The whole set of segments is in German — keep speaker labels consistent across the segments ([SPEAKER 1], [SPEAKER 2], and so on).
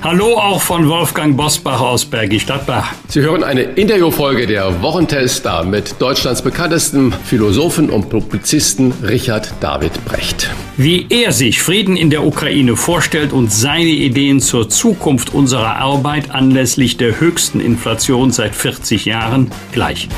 [SPEAKER 1] Hallo auch von Wolfgang Bosbach aus Bergisch Gladbach.
[SPEAKER 2] Sie hören eine Interviewfolge der Wochentester mit Deutschlands bekanntesten Philosophen und Publizisten Richard David Brecht.
[SPEAKER 1] Wie er sich Frieden in der Ukraine vorstellt und seine Ideen zur Zukunft unserer Arbeit anlässlich der höchsten Inflation seit 40 Jahren gleich.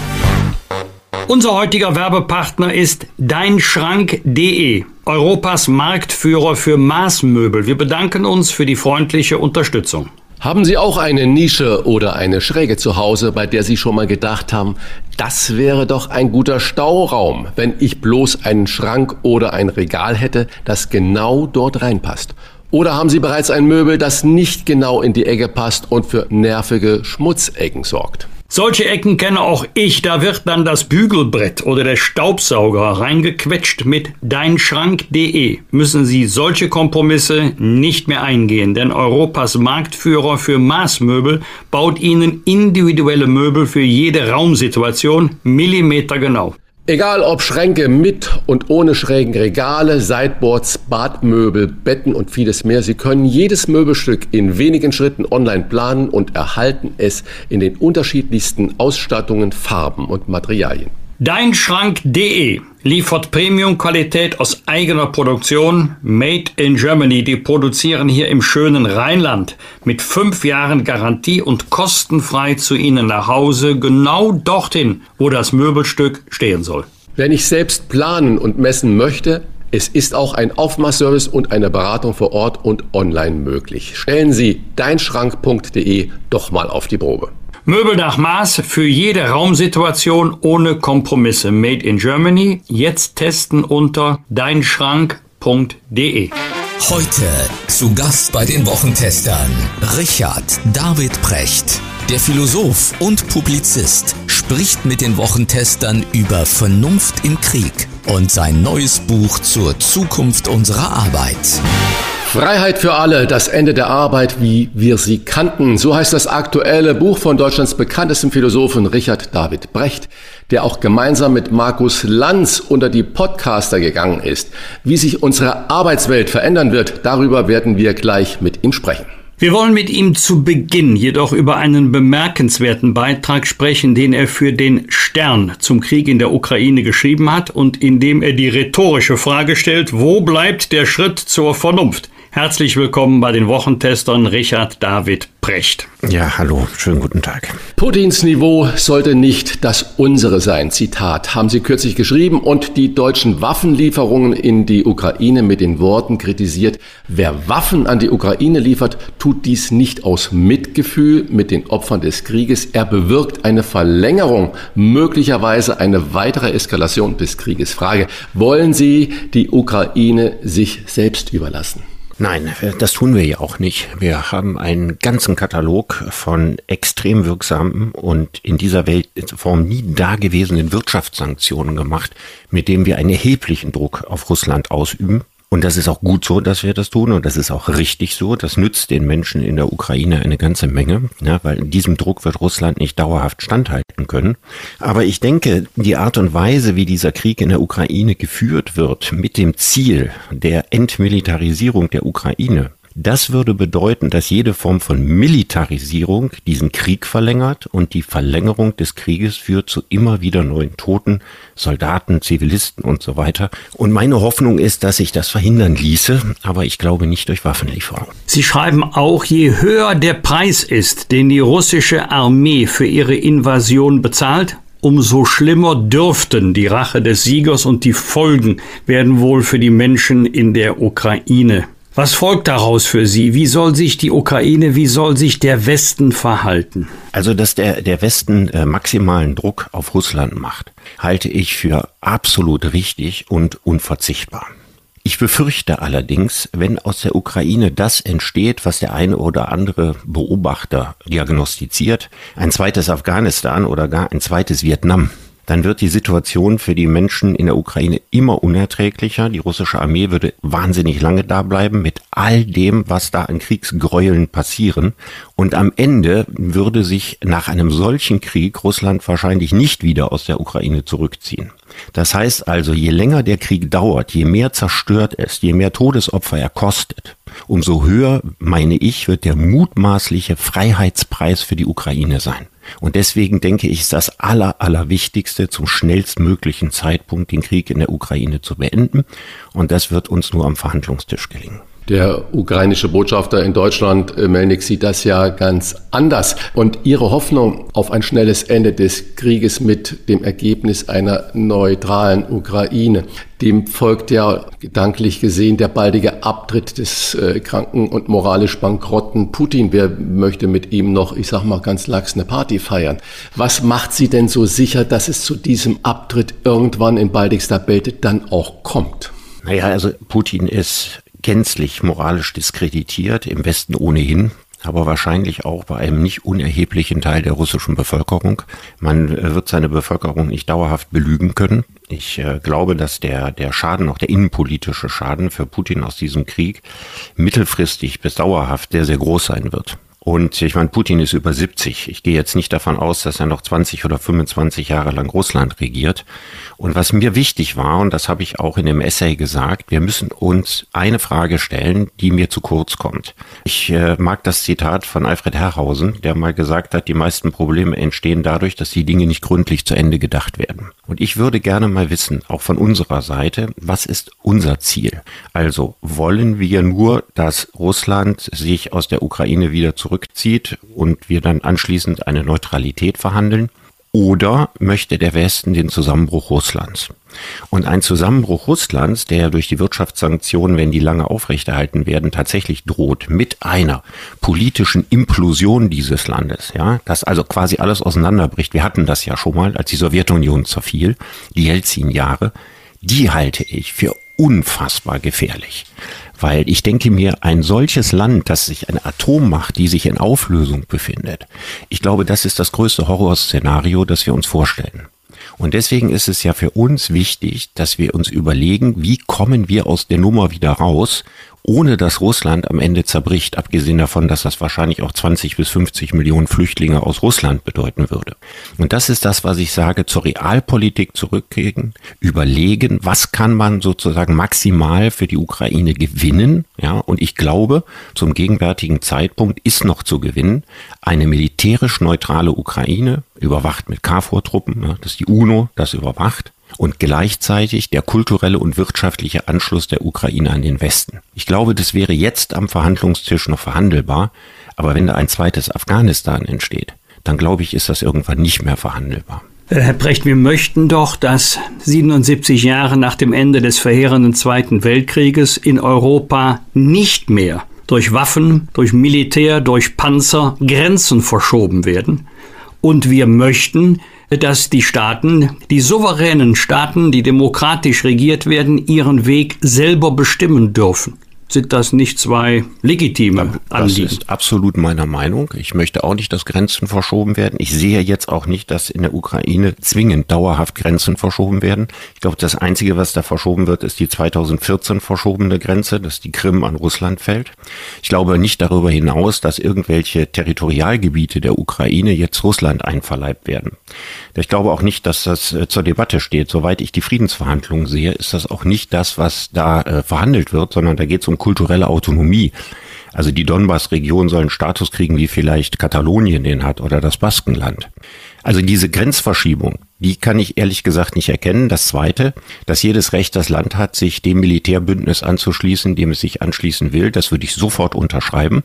[SPEAKER 1] Unser heutiger Werbepartner ist deinschrank.de, Europas Marktführer für Maßmöbel. Wir bedanken uns für die freundliche Unterstützung.
[SPEAKER 2] Haben Sie auch eine Nische oder eine Schräge zu Hause, bei der Sie schon mal gedacht haben, das wäre doch ein guter Stauraum, wenn ich bloß einen Schrank oder ein Regal hätte, das genau dort reinpasst? Oder haben Sie bereits ein Möbel, das nicht genau in die Ecke passt und für nervige Schmutzecken sorgt?
[SPEAKER 1] Solche Ecken kenne auch ich. Da wird dann das Bügelbrett oder der Staubsauger reingequetscht mit deinschrank.de. Müssen Sie solche Kompromisse nicht mehr eingehen, denn Europas Marktführer für Maßmöbel baut Ihnen individuelle Möbel für jede Raumsituation millimetergenau.
[SPEAKER 2] Egal ob Schränke mit und ohne schrägen Regale, Sideboards, Badmöbel, Betten und vieles mehr, Sie können jedes Möbelstück in wenigen Schritten online planen und erhalten es in den unterschiedlichsten Ausstattungen, Farben und Materialien.
[SPEAKER 1] Deinschrank.de liefert Premium-Qualität aus eigener Produktion, made in Germany. Die produzieren hier im schönen Rheinland mit fünf Jahren Garantie und kostenfrei zu Ihnen nach Hause, genau dorthin, wo das Möbelstück stehen soll.
[SPEAKER 2] Wenn ich selbst planen und messen möchte, es ist auch ein Aufmaßservice und eine Beratung vor Ort und online möglich. Stellen Sie deinschrank.de doch mal auf die Probe.
[SPEAKER 1] Möbel nach Maß für jede Raumsituation ohne Kompromisse. Made in Germany. Jetzt testen unter deinschrank.de.
[SPEAKER 3] Heute zu Gast bei den Wochentestern Richard David Precht. Der Philosoph und Publizist spricht mit den Wochentestern über Vernunft im Krieg und sein neues Buch zur Zukunft unserer Arbeit.
[SPEAKER 2] Freiheit für alle, das Ende der Arbeit, wie wir sie kannten. So heißt das aktuelle Buch von Deutschlands bekanntesten Philosophen Richard David Brecht, der auch gemeinsam mit Markus Lanz unter die Podcaster gegangen ist. Wie sich unsere Arbeitswelt verändern wird, darüber werden wir gleich mit ihm sprechen.
[SPEAKER 1] Wir wollen mit ihm zu Beginn jedoch über einen bemerkenswerten Beitrag sprechen, den er für den Stern zum Krieg in der Ukraine geschrieben hat und in dem er die rhetorische Frage stellt, wo bleibt der Schritt zur Vernunft? Herzlich willkommen bei den Wochentestern Richard David Precht.
[SPEAKER 4] Ja, hallo, schönen guten Tag.
[SPEAKER 2] Putins Niveau sollte nicht das unsere sein. Zitat haben Sie kürzlich geschrieben und die deutschen Waffenlieferungen in die Ukraine mit den Worten kritisiert. Wer Waffen an die Ukraine liefert, tut dies nicht aus Mitgefühl mit den Opfern des Krieges. Er bewirkt eine Verlängerung, möglicherweise eine weitere Eskalation des Krieges. Frage, wollen Sie die Ukraine sich selbst überlassen?
[SPEAKER 4] Nein, das tun wir ja auch nicht. Wir haben einen ganzen Katalog von extrem wirksamen und in dieser Weltform nie dagewesenen Wirtschaftssanktionen gemacht, mit dem wir einen erheblichen Druck auf Russland ausüben. Und das ist auch gut so, dass wir das tun und das ist auch richtig so. Das nützt den Menschen in der Ukraine eine ganze Menge, ja, weil diesem Druck wird Russland nicht dauerhaft standhalten können. Aber ich denke, die Art und Weise, wie dieser Krieg in der Ukraine geführt wird, mit dem Ziel der Entmilitarisierung der Ukraine, das würde bedeuten, dass jede Form von Militarisierung diesen Krieg verlängert und die Verlängerung des Krieges führt zu immer wieder neuen Toten, Soldaten, Zivilisten und so weiter. Und meine Hoffnung ist, dass sich das verhindern ließe, aber ich glaube nicht durch Waffenlieferung.
[SPEAKER 1] Sie schreiben auch, je höher der Preis ist, den die russische Armee für ihre Invasion bezahlt, umso schlimmer dürften die Rache des Siegers und die Folgen werden wohl für die Menschen in der Ukraine was folgt daraus für Sie? Wie soll sich die Ukraine, wie soll sich der Westen verhalten?
[SPEAKER 4] Also, dass der, der Westen äh, maximalen Druck auf Russland macht, halte ich für absolut richtig und unverzichtbar. Ich befürchte allerdings, wenn aus der Ukraine das entsteht, was der eine oder andere Beobachter diagnostiziert, ein zweites Afghanistan oder gar ein zweites Vietnam, dann wird die Situation für die Menschen in der Ukraine immer unerträglicher. Die russische Armee würde wahnsinnig lange da bleiben mit all dem, was da an Kriegsgräueln passieren. Und am Ende würde sich nach einem solchen Krieg Russland wahrscheinlich nicht wieder aus der Ukraine zurückziehen. Das heißt also, je länger der Krieg dauert, je mehr zerstört es, je mehr Todesopfer er kostet, umso höher, meine ich, wird der mutmaßliche Freiheitspreis für die Ukraine sein. Und deswegen denke ich, ist das aller, allerwichtigste, zum schnellstmöglichen Zeitpunkt den Krieg in der Ukraine zu beenden. Und das wird uns nur am Verhandlungstisch gelingen.
[SPEAKER 2] Der ukrainische Botschafter in Deutschland, äh, Melnik, sieht das ja ganz anders. Und Ihre Hoffnung auf ein schnelles Ende des Krieges mit dem Ergebnis einer neutralen Ukraine, dem folgt ja gedanklich gesehen der baldige Abtritt des äh, kranken und moralisch bankrotten Putin. Wer möchte mit ihm noch, ich sag mal ganz lax, eine Party feiern? Was macht Sie denn so sicher, dass es zu diesem Abtritt irgendwann in baldigster Belte dann auch kommt?
[SPEAKER 4] Naja, also Putin ist gänzlich moralisch diskreditiert, im Westen ohnehin, aber wahrscheinlich auch bei einem nicht unerheblichen Teil der russischen Bevölkerung. Man äh, wird seine Bevölkerung nicht dauerhaft belügen können. Ich äh, glaube, dass der, der Schaden, auch der innenpolitische Schaden für Putin aus diesem Krieg mittelfristig bis dauerhaft sehr, sehr groß sein wird. Und ich meine, Putin ist über 70. Ich gehe jetzt nicht davon aus, dass er noch 20 oder 25 Jahre lang Russland regiert. Und was mir wichtig war, und das habe ich auch in dem Essay gesagt, wir müssen uns eine Frage stellen, die mir zu kurz kommt. Ich äh, mag das Zitat von Alfred Herrhausen, der mal gesagt hat, die meisten Probleme entstehen dadurch, dass die Dinge nicht gründlich zu Ende gedacht werden. Und ich würde gerne mal wissen, auch von unserer Seite, was ist unser Ziel? Also wollen wir nur, dass Russland sich aus der Ukraine wieder zurückzieht und wir dann anschließend eine Neutralität verhandeln? Oder möchte der Westen den Zusammenbruch Russlands? Und ein Zusammenbruch Russlands, der durch die Wirtschaftssanktionen, wenn die lange aufrechterhalten werden, tatsächlich droht mit einer politischen Implosion dieses Landes, ja, dass also quasi alles auseinanderbricht. Wir hatten das ja schon mal, als die Sowjetunion zerfiel, die Jelzin-Jahre. Die halte ich für unfassbar gefährlich. Weil ich denke mir, ein solches Land, das sich eine Atommacht, die sich in Auflösung befindet, ich glaube, das ist das größte Horrorszenario, das wir uns vorstellen. Und deswegen ist es ja für uns wichtig, dass wir uns überlegen, wie kommen wir aus der Nummer wieder raus ohne dass Russland am Ende zerbricht, abgesehen davon, dass das wahrscheinlich auch 20 bis 50 Millionen Flüchtlinge aus Russland bedeuten würde. Und das ist das, was ich sage, zur Realpolitik zurückgehen, überlegen, was kann man sozusagen maximal für die Ukraine gewinnen, ja, und ich glaube, zum gegenwärtigen Zeitpunkt ist noch zu gewinnen eine militärisch neutrale Ukraine, überwacht mit KFOR-Truppen, das ist die UNO, das überwacht, und gleichzeitig der kulturelle und wirtschaftliche Anschluss der Ukraine an den Westen. Ich glaube, das wäre jetzt am Verhandlungstisch noch verhandelbar, aber wenn da ein zweites Afghanistan entsteht, dann glaube ich, ist das irgendwann nicht mehr verhandelbar.
[SPEAKER 1] Äh, Herr Brecht, wir möchten doch, dass 77 Jahre nach dem Ende des verheerenden Zweiten Weltkrieges in Europa nicht mehr durch Waffen, durch Militär, durch Panzer Grenzen verschoben werden. Und wir möchten, dass die Staaten, die souveränen Staaten, die demokratisch regiert werden, ihren Weg selber bestimmen dürfen sind das nicht zwei legitime Anliegen.
[SPEAKER 4] Das ist absolut meiner Meinung. Ich möchte auch nicht, dass Grenzen verschoben werden. Ich sehe jetzt auch nicht, dass in der Ukraine zwingend dauerhaft Grenzen verschoben werden. Ich glaube, das Einzige, was da verschoben wird, ist die 2014 verschobene Grenze, dass die Krim an Russland fällt. Ich glaube nicht darüber hinaus, dass irgendwelche Territorialgebiete der Ukraine jetzt Russland einverleibt werden. Ich glaube auch nicht, dass das äh, zur Debatte steht. Soweit ich die Friedensverhandlungen sehe, ist das auch nicht das, was da äh, verhandelt wird, sondern da geht es um kulturelle Autonomie. Also die Donbass-Region soll einen Status kriegen, wie vielleicht Katalonien den hat oder das Baskenland. Also diese Grenzverschiebung, die kann ich ehrlich gesagt nicht erkennen. Das Zweite, dass jedes Recht das Land hat, sich dem Militärbündnis anzuschließen, dem es sich anschließen will, das würde ich sofort unterschreiben.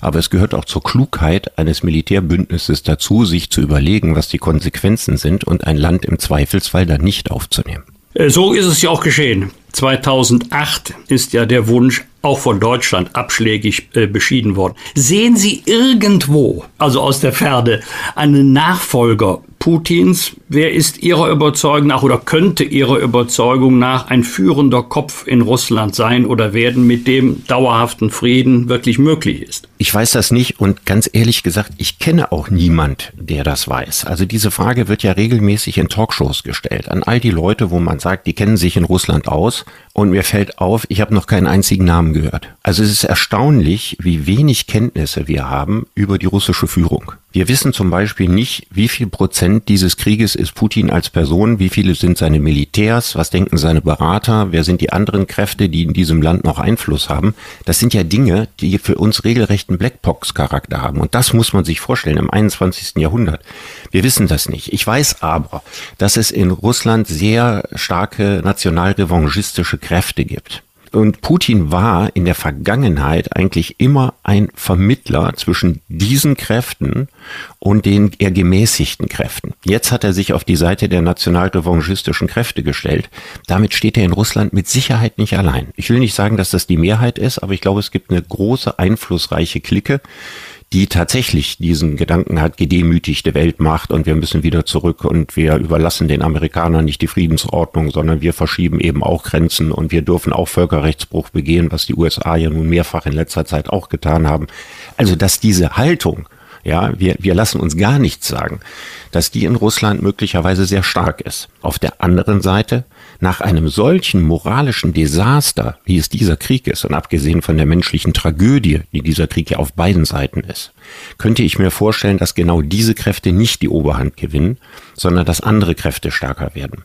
[SPEAKER 4] Aber es gehört auch zur Klugheit eines Militärbündnisses dazu, sich zu überlegen, was die Konsequenzen sind und ein Land im Zweifelsfall dann nicht aufzunehmen.
[SPEAKER 1] Äh, so ist es ja auch geschehen. 2008 ist ja der Wunsch auch von Deutschland abschlägig äh, beschieden worden. Sehen Sie irgendwo, also aus der Ferne, einen Nachfolger Putins Wer ist Ihrer Überzeugung nach oder könnte Ihrer Überzeugung nach ein führender Kopf in Russland sein oder werden, mit dem dauerhaften Frieden wirklich möglich ist?
[SPEAKER 4] Ich weiß das nicht und ganz ehrlich gesagt, ich kenne auch niemand, der das weiß. Also diese Frage wird ja regelmäßig in Talkshows gestellt an all die Leute, wo man sagt, die kennen sich in Russland aus und mir fällt auf, ich habe noch keinen einzigen Namen gehört. Also es ist erstaunlich, wie wenig Kenntnisse wir haben über die russische Führung. Wir wissen zum Beispiel nicht, wie viel Prozent dieses Krieges ist Putin als Person, wie viele sind seine Militärs, was denken seine Berater, wer sind die anderen Kräfte, die in diesem Land noch Einfluss haben. Das sind ja Dinge, die für uns regelrechten Blackbox-Charakter haben. Und das muss man sich vorstellen im 21. Jahrhundert. Wir wissen das nicht. Ich weiß aber, dass es in Russland sehr starke nationalrevanchistische Kräfte gibt. Und Putin war in der Vergangenheit eigentlich immer ein Vermittler zwischen diesen Kräften und den eher gemäßigten Kräften. Jetzt hat er sich auf die Seite der nationalrevanchistischen Kräfte gestellt. Damit steht er in Russland mit Sicherheit nicht allein. Ich will nicht sagen, dass das die Mehrheit ist, aber ich glaube, es gibt eine große, einflussreiche Clique, die tatsächlich diesen Gedanken hat, gedemütigte Weltmacht und wir müssen wieder zurück und wir überlassen den Amerikanern nicht die Friedensordnung, sondern wir verschieben eben auch Grenzen und wir dürfen auch Völkerrechtsbruch begehen, was die USA ja nun mehrfach in letzter Zeit auch getan haben. Also, dass diese Haltung ja, wir, wir lassen uns gar nichts sagen, dass die in Russland möglicherweise sehr stark ist. Auf der anderen Seite nach einem solchen moralischen Desaster, wie es dieser Krieg ist, und abgesehen von der menschlichen Tragödie, die dieser Krieg ja auf beiden Seiten ist, könnte ich mir vorstellen, dass genau diese Kräfte nicht die Oberhand gewinnen, sondern dass andere Kräfte stärker werden.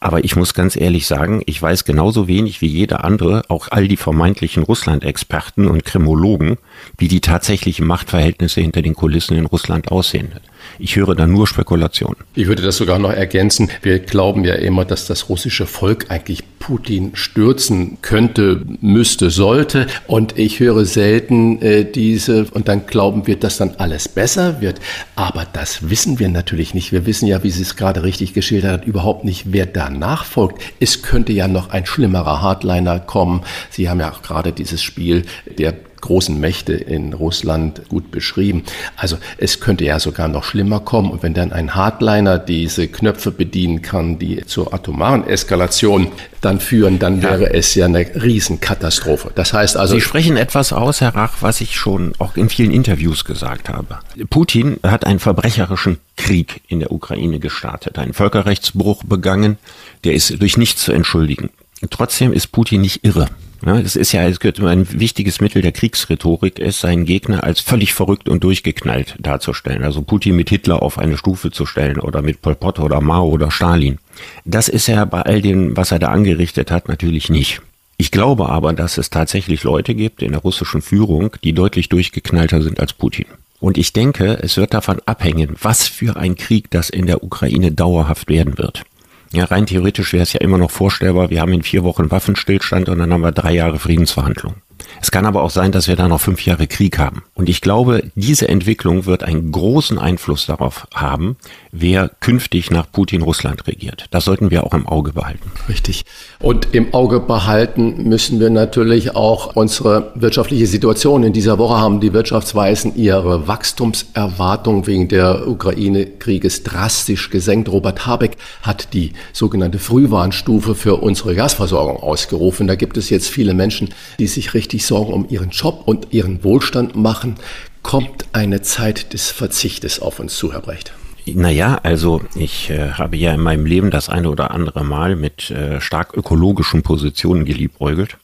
[SPEAKER 4] Aber ich muss ganz ehrlich sagen, ich weiß genauso wenig wie jeder andere, auch all die vermeintlichen Russland-Experten und Kremologen, wie die tatsächlichen Machtverhältnisse hinter den Kulissen in Russland aussehen. Ich höre da nur Spekulationen.
[SPEAKER 2] Ich würde das sogar noch ergänzen. Wir glauben ja immer, dass das russische Volk eigentlich Putin stürzen könnte, müsste, sollte. Und ich höre selten äh, diese, und dann glauben wir, dass dann alles besser wird. Aber das wissen wir natürlich nicht. Wir wissen ja, wie Sie es gerade richtig geschildert hat, überhaupt nicht, wer danach folgt. Es könnte ja noch ein schlimmerer Hardliner kommen. Sie haben ja auch gerade dieses Spiel der großen Mächte in Russland gut beschrieben. Also es könnte ja sogar noch schlimmer kommen. Und wenn dann ein Hardliner diese Knöpfe bedienen kann, die zur atomaren Eskalation dann führen, dann ja. wäre es ja eine Riesenkatastrophe. Das heißt also.
[SPEAKER 4] Sie sprechen etwas aus, Herr Rach, was ich schon auch in vielen Interviews gesagt habe. Putin hat einen verbrecherischen Krieg in der Ukraine gestartet, einen Völkerrechtsbruch begangen, der ist durch nichts zu entschuldigen. Trotzdem ist Putin nicht irre. Ja, das ist ja, es gehört immer ein wichtiges Mittel der Kriegsrhetorik ist, seinen Gegner als völlig verrückt und durchgeknallt darzustellen. Also Putin mit Hitler auf eine Stufe zu stellen oder mit Pol Pot oder Mao oder Stalin. Das ist er bei all dem, was er da angerichtet hat, natürlich nicht. Ich glaube aber, dass es tatsächlich Leute gibt in der russischen Führung, die deutlich durchgeknallter sind als Putin. Und ich denke, es wird davon abhängen, was für ein Krieg das in der Ukraine dauerhaft werden wird. Ja, rein theoretisch wäre es ja immer noch vorstellbar, wir haben in vier Wochen Waffenstillstand und dann haben wir drei Jahre Friedensverhandlungen. Es kann aber auch sein, dass wir da noch fünf Jahre Krieg haben. Und ich glaube, diese Entwicklung wird einen großen Einfluss darauf haben, wer künftig nach Putin Russland regiert. Das sollten wir auch im Auge behalten.
[SPEAKER 2] Richtig. Und im Auge behalten müssen wir natürlich auch unsere wirtschaftliche Situation. In dieser Woche haben die Wirtschaftsweisen ihre Wachstumserwartung wegen der Ukraine-Krieges drastisch gesenkt. Robert Habeck hat die sogenannte Frühwarnstufe für unsere Gasversorgung ausgerufen. Da gibt es jetzt viele Menschen, die sich richtig Sorgen um ihren Job und ihren Wohlstand machen. Kommt eine Zeit des Verzichtes auf uns zu, Herr Brecht?
[SPEAKER 4] Naja, also ich äh, habe ja in meinem Leben das eine oder andere Mal mit äh, stark ökologischen Positionen geliebäugelt.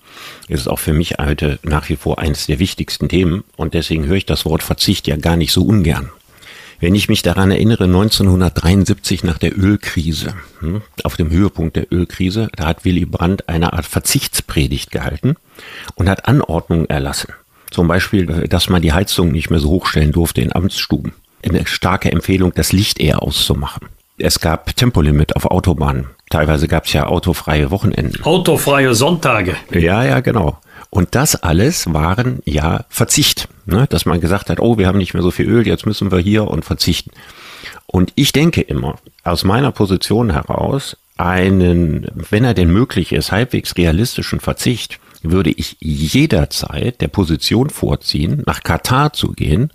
[SPEAKER 4] Es ist auch für mich heute nach wie vor eines der wichtigsten Themen und deswegen höre ich das Wort Verzicht ja gar nicht so ungern. Wenn ich mich daran erinnere, 1973 nach der Ölkrise, hm, auf dem Höhepunkt der Ölkrise, da hat Willy Brandt eine Art Verzichtspredigt gehalten und hat Anordnungen erlassen. Zum Beispiel, dass man die Heizung nicht mehr so hochstellen durfte in Amtsstuben eine starke Empfehlung, das Licht eher auszumachen. Es gab Tempolimit auf Autobahnen. Teilweise gab es ja autofreie Wochenenden.
[SPEAKER 1] Autofreie Sonntage.
[SPEAKER 4] Ja, ja, genau. Und das alles waren ja Verzicht. Ne? Dass man gesagt hat, oh, wir haben nicht mehr so viel Öl, jetzt müssen wir hier und verzichten. Und ich denke immer, aus meiner Position heraus, einen, wenn er denn möglich ist, halbwegs realistischen Verzicht, würde ich jederzeit der Position vorziehen, nach Katar zu gehen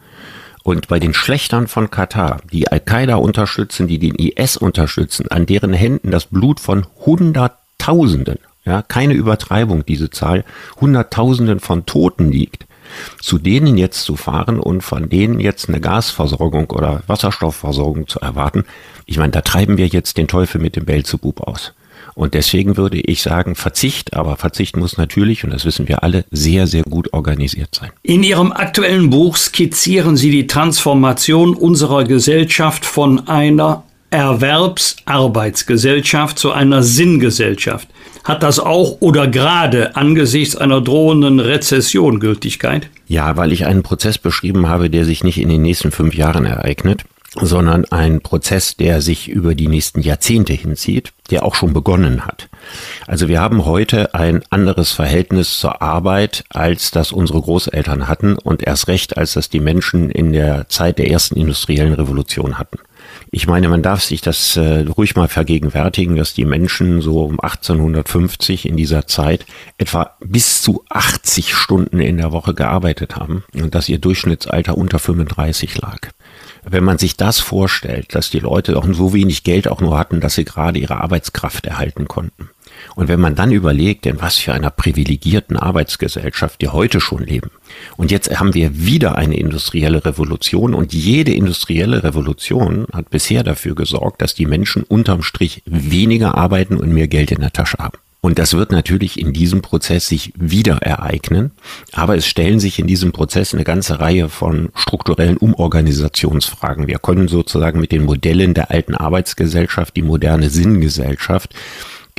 [SPEAKER 4] Und bei den Schlechtern von Katar, die Al-Qaida unterstützen, die den IS unterstützen, an deren Händen das Blut von Hunderttausenden, ja, keine Übertreibung, diese Zahl, Hunderttausenden von Toten liegt, zu denen jetzt zu fahren und von denen jetzt eine Gasversorgung oder Wasserstoffversorgung zu erwarten, ich meine, da treiben wir jetzt den Teufel mit dem Belzebub aus. Und deswegen würde ich sagen, Verzicht, aber Verzicht muss natürlich, und das wissen wir alle, sehr, sehr gut organisiert sein.
[SPEAKER 1] In Ihrem aktuellen Buch skizzieren Sie die Transformation unserer Gesellschaft von einer Erwerbsarbeitsgesellschaft zu einer Sinngesellschaft. Hat das auch oder gerade angesichts einer drohenden Rezession Gültigkeit?
[SPEAKER 4] Ja, weil ich einen Prozess beschrieben habe, der sich nicht in den nächsten fünf Jahren ereignet, sondern ein Prozess, der sich über die nächsten Jahrzehnte hinzieht, der auch schon begonnen hat. Also wir haben heute ein anderes Verhältnis zur Arbeit, als das unsere Großeltern hatten und erst recht, als das die Menschen in der Zeit der ersten industriellen Revolution hatten. Ich meine, man darf sich das äh, ruhig mal vergegenwärtigen, dass die Menschen so um 1850 in dieser Zeit etwa bis zu 80 Stunden in der Woche gearbeitet haben und dass ihr Durchschnittsalter unter 35 lag. Wenn man sich das vorstellt, dass die Leute auch so wenig Geld auch nur hatten, dass sie gerade ihre Arbeitskraft erhalten konnten. Und wenn man dann überlegt, in was für einer privilegierten Arbeitsgesellschaft wir heute schon leben. Und jetzt haben wir wieder eine industrielle Revolution und jede industrielle Revolution hat bisher dafür gesorgt, dass die Menschen unterm Strich weniger arbeiten und mehr Geld in der Tasche haben. Und das wird natürlich in diesem Prozess sich wieder ereignen. Aber es stellen sich in diesem Prozess eine ganze Reihe von strukturellen Umorganisationsfragen. Wir können sozusagen mit den Modellen der alten Arbeitsgesellschaft, die moderne Sinngesellschaft,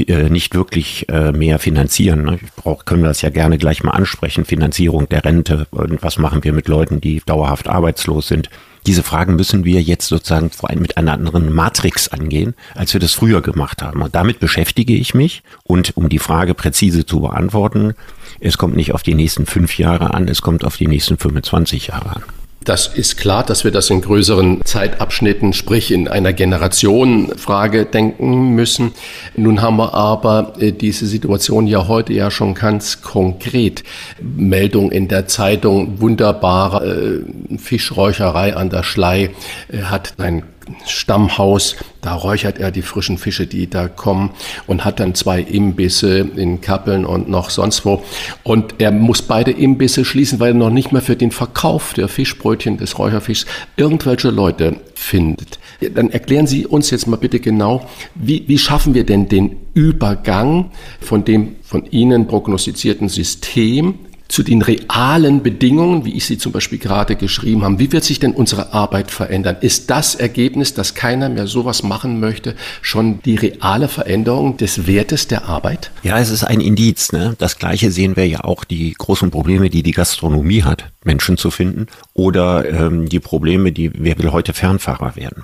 [SPEAKER 4] äh, nicht wirklich äh, mehr finanzieren. Ne? Ich brauch, können wir das ja gerne gleich mal ansprechen. Finanzierung der Rente und was machen wir mit Leuten, die dauerhaft arbeitslos sind. Diese Fragen müssen wir jetzt sozusagen vor allem mit einer anderen Matrix angehen, als wir das früher gemacht haben. Und damit beschäftige ich mich. Und um die Frage präzise zu beantworten, es kommt nicht auf die nächsten fünf Jahre an, es kommt auf die nächsten 25 Jahre an.
[SPEAKER 2] Das ist klar, dass wir das in größeren Zeitabschnitten, sprich in einer Generationenfrage denken müssen. Nun haben wir aber äh, diese Situation ja heute ja schon ganz konkret. Meldung in der Zeitung, wunderbare äh, Fischräucherei an der Schlei äh, hat ein Stammhaus. Da räuchert er die frischen Fische, die da kommen und hat dann zwei Imbisse in Kappeln und noch sonst wo. Und er muss beide Imbisse schließen, weil er noch nicht mehr für den Verkauf der Fischbrötchen, des Räucherfischs, irgendwelche Leute findet. Dann erklären Sie uns jetzt mal bitte genau, wie, wie schaffen wir denn den Übergang von dem von Ihnen prognostizierten System zu den realen Bedingungen, wie ich sie zum Beispiel gerade geschrieben habe. Wie wird sich denn unsere Arbeit verändern? Ist das Ergebnis, dass keiner mehr sowas machen möchte, schon die reale Veränderung des Wertes der Arbeit?
[SPEAKER 4] Ja, es ist ein Indiz. Ne? Das Gleiche sehen wir ja auch die großen Probleme, die die Gastronomie hat, Menschen zu finden oder ähm, die Probleme, die wer will heute Fernfahrer werden.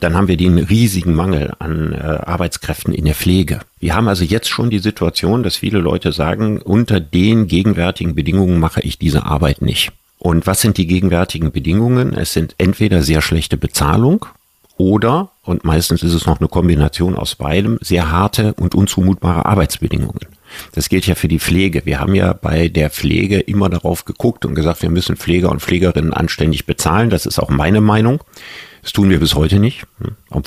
[SPEAKER 4] Dann haben wir den riesigen Mangel an äh, Arbeitskräften in der Pflege. Wir haben also jetzt schon die Situation, dass viele Leute sagen, unter den gegenwärtigen Bedingungen mache ich diese Arbeit nicht. Und was sind die gegenwärtigen Bedingungen? Es sind entweder sehr schlechte Bezahlung oder, und meistens ist es noch eine Kombination aus beidem, sehr harte und unzumutbare Arbeitsbedingungen. Das gilt ja für die Pflege. Wir haben ja bei der Pflege immer darauf geguckt und gesagt, wir müssen Pfleger und Pflegerinnen anständig bezahlen. Das ist auch meine Meinung. Das tun wir bis heute nicht.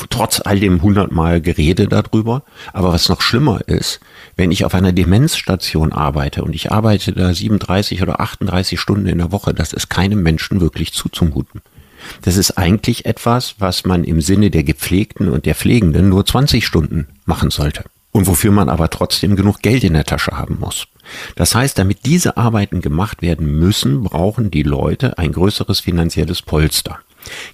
[SPEAKER 4] Trotz all dem hundertmal Gerede darüber. Aber was noch schlimmer ist, wenn ich auf einer Demenzstation arbeite und ich arbeite da 37 oder 38 Stunden in der Woche, das ist keinem Menschen wirklich zuzumuten. Das ist eigentlich etwas, was man im Sinne der Gepflegten und der Pflegenden nur 20 Stunden machen sollte. Und wofür man aber trotzdem genug Geld in der Tasche haben muss. Das heißt, damit diese Arbeiten gemacht werden müssen, brauchen die Leute ein größeres finanzielles Polster.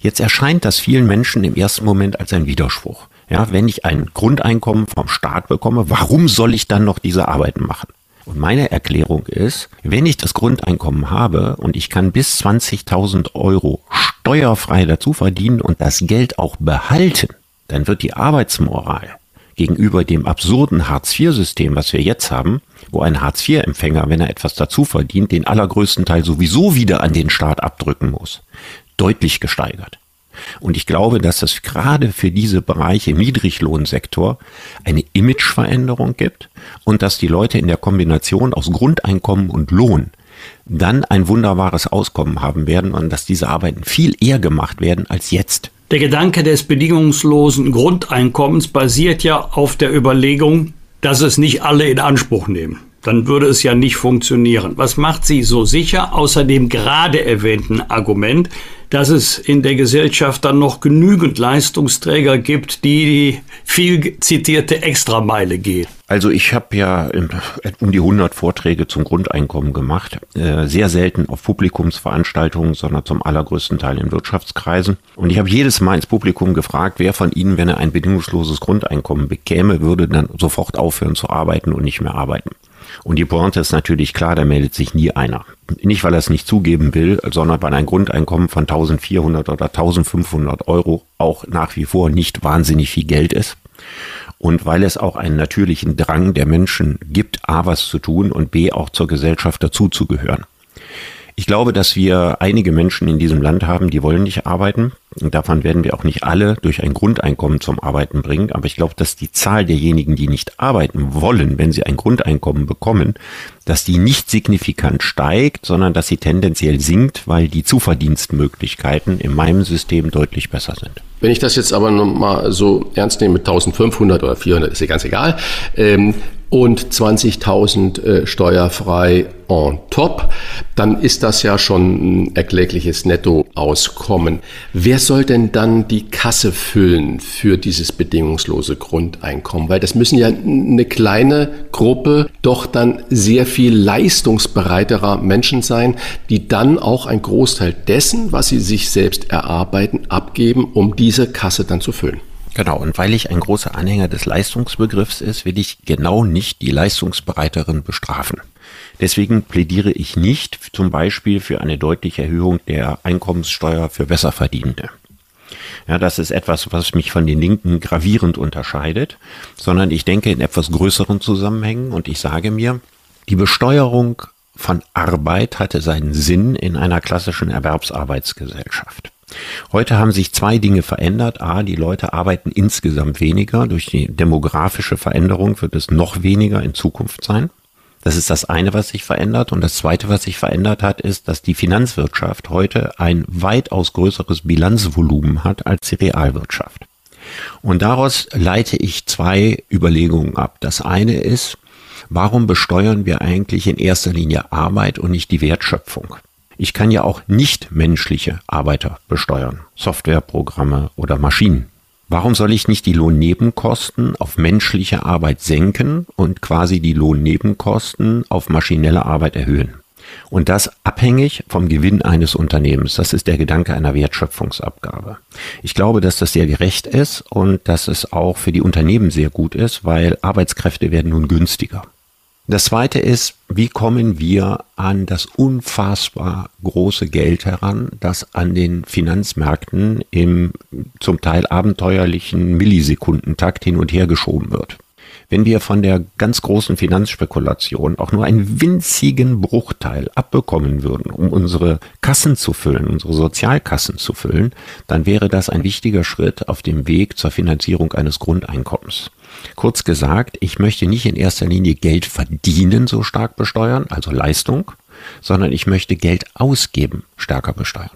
[SPEAKER 4] Jetzt erscheint das vielen Menschen im ersten Moment als ein Widerspruch. Ja, wenn ich ein Grundeinkommen vom Staat bekomme, warum soll ich dann noch diese Arbeiten machen? Und meine Erklärung ist, wenn ich das Grundeinkommen habe und ich kann bis 20.000 Euro steuerfrei dazu verdienen und das Geld auch behalten, dann wird die Arbeitsmoral gegenüber dem absurden Hartz-IV-System, was wir jetzt haben, wo ein Hartz-IV-Empfänger, wenn er etwas dazu verdient, den allergrößten Teil sowieso wieder an den Staat abdrücken muss deutlich gesteigert. Und ich glaube, dass das gerade für diese Bereiche im Niedriglohnsektor eine Imageveränderung gibt und dass die Leute in der Kombination aus Grundeinkommen und Lohn dann ein wunderbares Auskommen haben werden und dass diese Arbeiten viel eher gemacht werden als jetzt.
[SPEAKER 1] Der Gedanke des bedingungslosen Grundeinkommens basiert ja auf der Überlegung, dass es nicht alle in Anspruch nehmen. Dann würde es ja nicht funktionieren. Was macht Sie so sicher, außer dem gerade erwähnten Argument, dass es in der Gesellschaft dann noch genügend Leistungsträger gibt, die die viel zitierte Extrameile gehen.
[SPEAKER 4] Also ich habe ja um die 100 Vorträge zum Grundeinkommen gemacht, äh, sehr selten auf Publikumsveranstaltungen, sondern zum allergrößten Teil in Wirtschaftskreisen. Und ich habe jedes Mal ins Publikum gefragt, wer von Ihnen, wenn er ein bedingungsloses Grundeinkommen bekäme, würde dann sofort aufhören zu arbeiten und nicht mehr arbeiten. Und die Pointe ist natürlich klar, da meldet sich nie einer. Nicht, weil er es nicht zugeben will, sondern weil ein Grundeinkommen von 1400 oder 1500 Euro auch nach wie vor nicht wahnsinnig viel Geld ist. Und weil es auch einen natürlichen Drang der Menschen gibt, A, was zu tun und B, auch zur Gesellschaft dazuzugehören. Ich glaube, dass wir einige Menschen in diesem Land haben, die wollen nicht arbeiten. Und davon werden wir auch nicht alle durch ein Grundeinkommen zum Arbeiten bringen. Aber ich glaube, dass die Zahl derjenigen, die nicht arbeiten wollen, wenn sie ein Grundeinkommen bekommen, dass die nicht signifikant steigt, sondern dass sie tendenziell sinkt, weil die Zuverdienstmöglichkeiten in meinem System deutlich besser sind.
[SPEAKER 2] Wenn ich das jetzt aber nochmal so ernst nehme mit 1500 oder 400, ist ja ganz egal, ähm, und 20.000 äh, steuerfrei on top, dann ist das ja schon ein erklägliches Nettoauskommen. Wer soll denn dann die Kasse füllen für dieses bedingungslose Grundeinkommen? Weil das müssen ja eine kleine Gruppe doch dann sehr viel leistungsbereiterer Menschen sein, die dann auch ein Großteil dessen, was sie sich selbst erarbeiten, abgeben, um diese Kasse dann zu füllen.
[SPEAKER 4] Genau, und weil ich ein großer Anhänger des Leistungsbegriffs ist, will ich genau nicht die Leistungsbereiteren bestrafen. Deswegen plädiere ich nicht zum Beispiel für eine deutliche Erhöhung der Einkommenssteuer für Besserverdienende. Ja, das ist etwas, was mich von den Linken gravierend unterscheidet, sondern ich denke in etwas größeren Zusammenhängen und ich sage mir, die Besteuerung von Arbeit hatte seinen Sinn in einer klassischen Erwerbsarbeitsgesellschaft. Heute haben sich zwei Dinge verändert. A, die Leute arbeiten insgesamt weniger. Durch die demografische Veränderung wird es noch weniger in Zukunft sein. Das ist das eine, was sich verändert. Und das zweite, was sich verändert hat, ist, dass die Finanzwirtschaft heute ein weitaus größeres Bilanzvolumen hat als die Realwirtschaft. Und daraus leite ich zwei Überlegungen ab. Das eine ist, warum besteuern wir eigentlich in erster Linie Arbeit und nicht die Wertschöpfung? Ich kann ja auch nicht menschliche Arbeiter besteuern, Softwareprogramme oder Maschinen. Warum soll ich nicht die Lohnnebenkosten auf menschliche Arbeit senken und quasi die Lohnnebenkosten auf maschinelle Arbeit erhöhen? Und das abhängig vom Gewinn eines Unternehmens. Das ist der Gedanke einer Wertschöpfungsabgabe. Ich glaube, dass das sehr gerecht ist und dass es auch für die Unternehmen sehr gut ist, weil Arbeitskräfte werden nun günstiger. Das zweite ist, wie kommen wir an das unfassbar große Geld heran, das an den Finanzmärkten im zum Teil abenteuerlichen Millisekundentakt hin und her geschoben wird? Wenn wir von der ganz großen Finanzspekulation auch nur einen winzigen Bruchteil abbekommen würden, um unsere Kassen zu füllen, unsere Sozialkassen zu füllen, dann wäre das ein wichtiger Schritt auf dem Weg zur Finanzierung eines Grundeinkommens. Kurz gesagt, ich möchte nicht in erster Linie Geld verdienen so stark besteuern, also Leistung, sondern ich möchte Geld ausgeben stärker besteuern.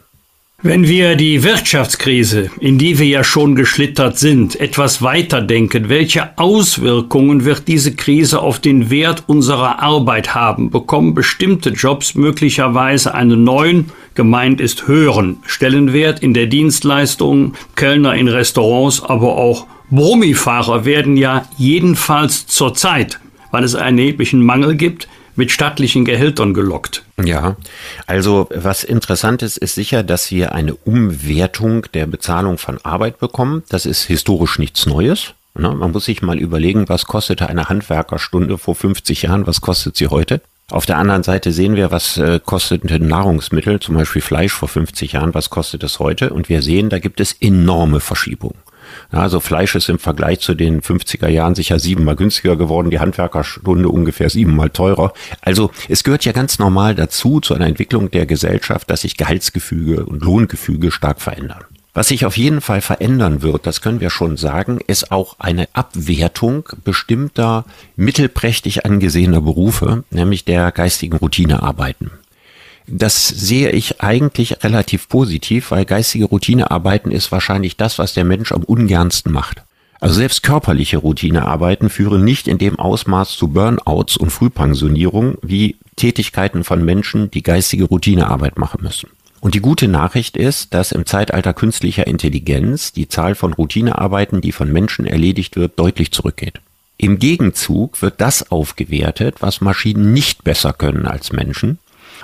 [SPEAKER 1] Wenn wir die Wirtschaftskrise, in die wir ja schon geschlittert sind, etwas weiter denken, welche Auswirkungen wird diese Krise auf den Wert unserer Arbeit haben? Bekommen bestimmte Jobs möglicherweise einen neuen, gemeint ist höheren Stellenwert in der Dienstleistung, Kellner in Restaurants, aber auch Brummifahrer werden ja jedenfalls zurzeit, weil es einen erheblichen Mangel gibt, mit stattlichen Gehältern gelockt.
[SPEAKER 4] Ja, also was interessant ist, ist sicher, dass wir eine Umwertung der Bezahlung von Arbeit bekommen. Das ist historisch nichts Neues. Ne? Man muss sich mal überlegen, was kostete eine Handwerkerstunde vor 50 Jahren, was kostet sie heute? Auf der anderen Seite sehen wir, was äh, kostet Nahrungsmittel, zum Beispiel Fleisch vor 50 Jahren, was kostet es heute? Und wir sehen, da gibt es enorme Verschiebungen. Also Fleisch ist im Vergleich zu den 50er Jahren sicher siebenmal günstiger geworden, die Handwerkerstunde ungefähr siebenmal teurer. Also es gehört ja ganz normal dazu, zu einer Entwicklung der Gesellschaft, dass sich Gehaltsgefüge und Lohngefüge stark verändern. Was sich auf jeden Fall verändern wird, das können wir schon sagen, ist auch eine Abwertung bestimmter mittelprächtig angesehener Berufe, nämlich der geistigen Routinearbeiten. Das sehe ich eigentlich relativ positiv, weil geistige Routinearbeiten ist wahrscheinlich das, was der Mensch am ungernsten macht. Also selbst körperliche Routinearbeiten führen nicht in dem Ausmaß zu Burnouts und Frühpensionierung wie Tätigkeiten von Menschen, die geistige Routinearbeit machen müssen. Und die gute Nachricht ist, dass im Zeitalter künstlicher Intelligenz die Zahl von Routinearbeiten, die von Menschen erledigt wird, deutlich zurückgeht. Im Gegenzug wird das aufgewertet, was Maschinen nicht besser können als Menschen.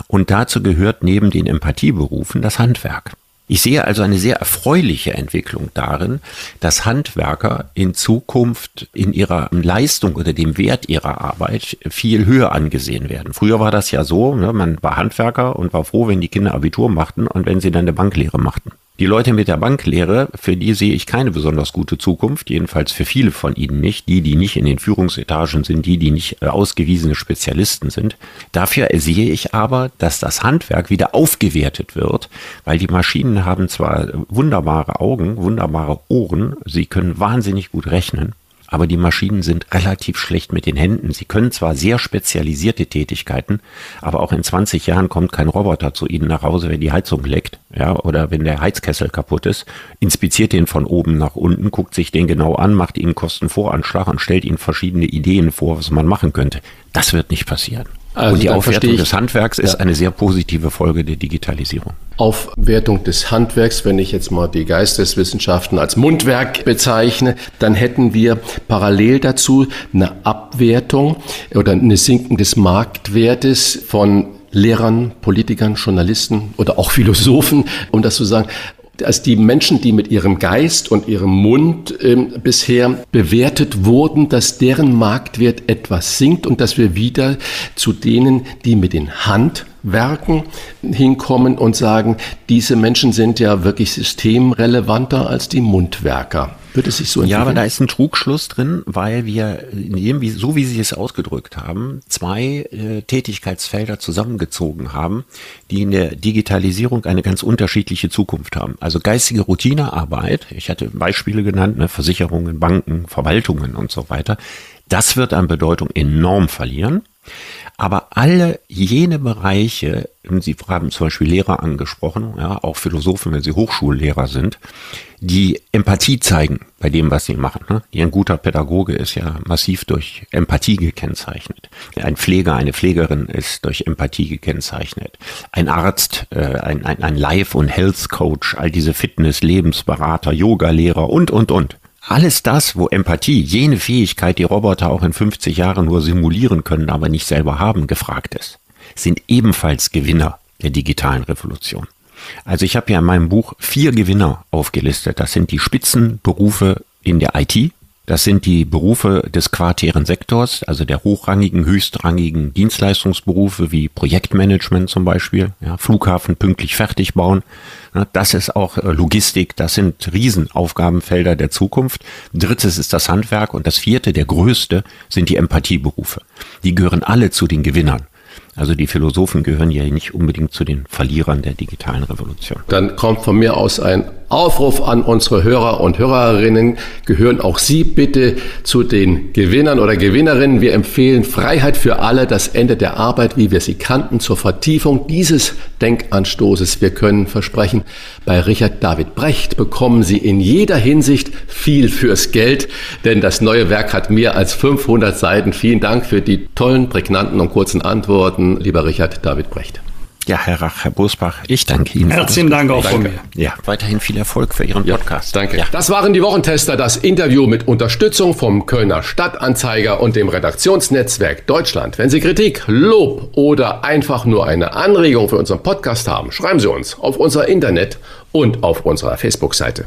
[SPEAKER 4] Und dazu gehört neben den Empathieberufen das Handwerk. Ich sehe also eine sehr erfreuliche Entwicklung darin, dass Handwerker in Zukunft in ihrer Leistung oder dem Wert ihrer Arbeit viel höher angesehen werden. Früher war das ja so, ne, man war Handwerker und war froh, wenn die Kinder Abitur machten und wenn sie dann eine Banklehre machten. Die Leute mit der Banklehre, für die sehe ich keine besonders gute Zukunft, jedenfalls für viele von ihnen nicht, die, die nicht in den Führungsetagen sind, die, die nicht äh, ausgewiesene Spezialisten sind. Dafür sehe ich aber, dass das Handwerk wieder aufgewertet wird, weil die Maschinen haben zwar wunderbare Augen, wunderbare Ohren, sie können wahnsinnig gut rechnen, aber die Maschinen sind relativ schlecht mit den Händen. Sie können zwar sehr spezialisierte Tätigkeiten, aber auch in 20 Jahren kommt kein Roboter zu Ihnen nach Hause, wenn die Heizung leckt, ja, oder wenn der Heizkessel kaputt ist, inspiziert den von oben nach unten, guckt sich den genau an, macht Ihnen Kostenvoranschlag und stellt Ihnen verschiedene Ideen vor, was man machen könnte. Das wird nicht passieren. Also und die Aufwertung des Handwerks ist ja. eine sehr positive Folge der Digitalisierung.
[SPEAKER 2] Aufwertung des Handwerks, wenn ich jetzt mal die Geisteswissenschaften als Mundwerk bezeichne, dann hätten wir parallel dazu eine Abwertung oder eine Sinken des Marktwertes von Lehrern, Politikern, Journalisten oder auch Philosophen, um das zu sagen als die Menschen, die mit ihrem Geist und ihrem Mund ähm, bisher bewertet wurden, dass deren Marktwert etwas sinkt und dass wir wieder zu denen, die mit den Handwerken hinkommen und sagen, diese Menschen sind ja wirklich systemrelevanter als die Mundwerker. Wird es sich so
[SPEAKER 4] entwickeln? Ja, aber da ist ein Trugschluss drin, weil wir, so wie Sie es ausgedrückt haben, zwei äh, Tätigkeitsfelder zusammengezogen haben, die in der Digitalisierung eine ganz unterschiedliche Zukunft haben. Also geistige Routinearbeit, ich hatte Beispiele genannt, ne, Versicherungen, Banken, Verwaltungen und so weiter, das wird an Bedeutung enorm verlieren. Aber alle jene Bereiche, Sie haben zum Beispiel Lehrer angesprochen, ja, auch Philosophen, wenn sie Hochschullehrer sind, die Empathie zeigen bei dem, was sie machen. Ne? Ein guter Pädagoge ist ja massiv durch Empathie gekennzeichnet. Ein Pfleger, eine Pflegerin ist durch Empathie gekennzeichnet. Ein Arzt, äh, ein, ein, ein Life- und Health Coach, all diese Fitness, Lebensberater, Yogalehrer und, und, und. Alles das, wo Empathie, jene Fähigkeit, die Roboter auch in 50 Jahren nur simulieren können, aber nicht selber haben, gefragt ist, sind ebenfalls Gewinner der digitalen Revolution. Also ich habe ja in meinem Buch vier Gewinner aufgelistet. Das sind die Spitzenberufe in der IT, das sind die Berufe des quartären Sektors, also der hochrangigen, höchstrangigen Dienstleistungsberufe wie Projektmanagement zum Beispiel, ja, Flughafen pünktlich fertig bauen. Das ist auch äh, Logistik, das sind Riesenaufgabenfelder der Zukunft. Drittes ist das Handwerk und das vierte, der größte, sind die Empathieberufe. Die gehören alle zu den Gewinnern. Also die Philosophen gehören ja nicht unbedingt zu den Verlierern der digitalen Revolution.
[SPEAKER 2] Dann kommt von mir aus ein Aufruf an unsere Hörer und Hörerinnen. Gehören auch Sie bitte zu den Gewinnern oder Gewinnerinnen. Wir empfehlen Freiheit für alle, das Ende der Arbeit, wie wir sie kannten, zur Vertiefung dieses Denkanstoßes. Wir können versprechen, bei Richard David Brecht bekommen Sie in jeder Hinsicht viel fürs Geld, denn das neue Werk hat mehr als 500 Seiten. Vielen Dank für die tollen, prägnanten und kurzen Antworten, lieber Richard David Brecht.
[SPEAKER 4] Ja, Herr Rach, Herr Bosbach, ich danke Ihnen.
[SPEAKER 1] Herzlichen Dank auch von mir.
[SPEAKER 4] Ja, weiterhin viel Erfolg für Ihren Podcast.
[SPEAKER 2] Ja, danke. Ja. Das waren die Wochentester, das Interview mit Unterstützung vom Kölner Stadtanzeiger und dem Redaktionsnetzwerk Deutschland. Wenn Sie Kritik, Lob oder einfach nur eine Anregung für unseren Podcast haben, schreiben Sie uns auf unser Internet und auf unserer Facebook-Seite.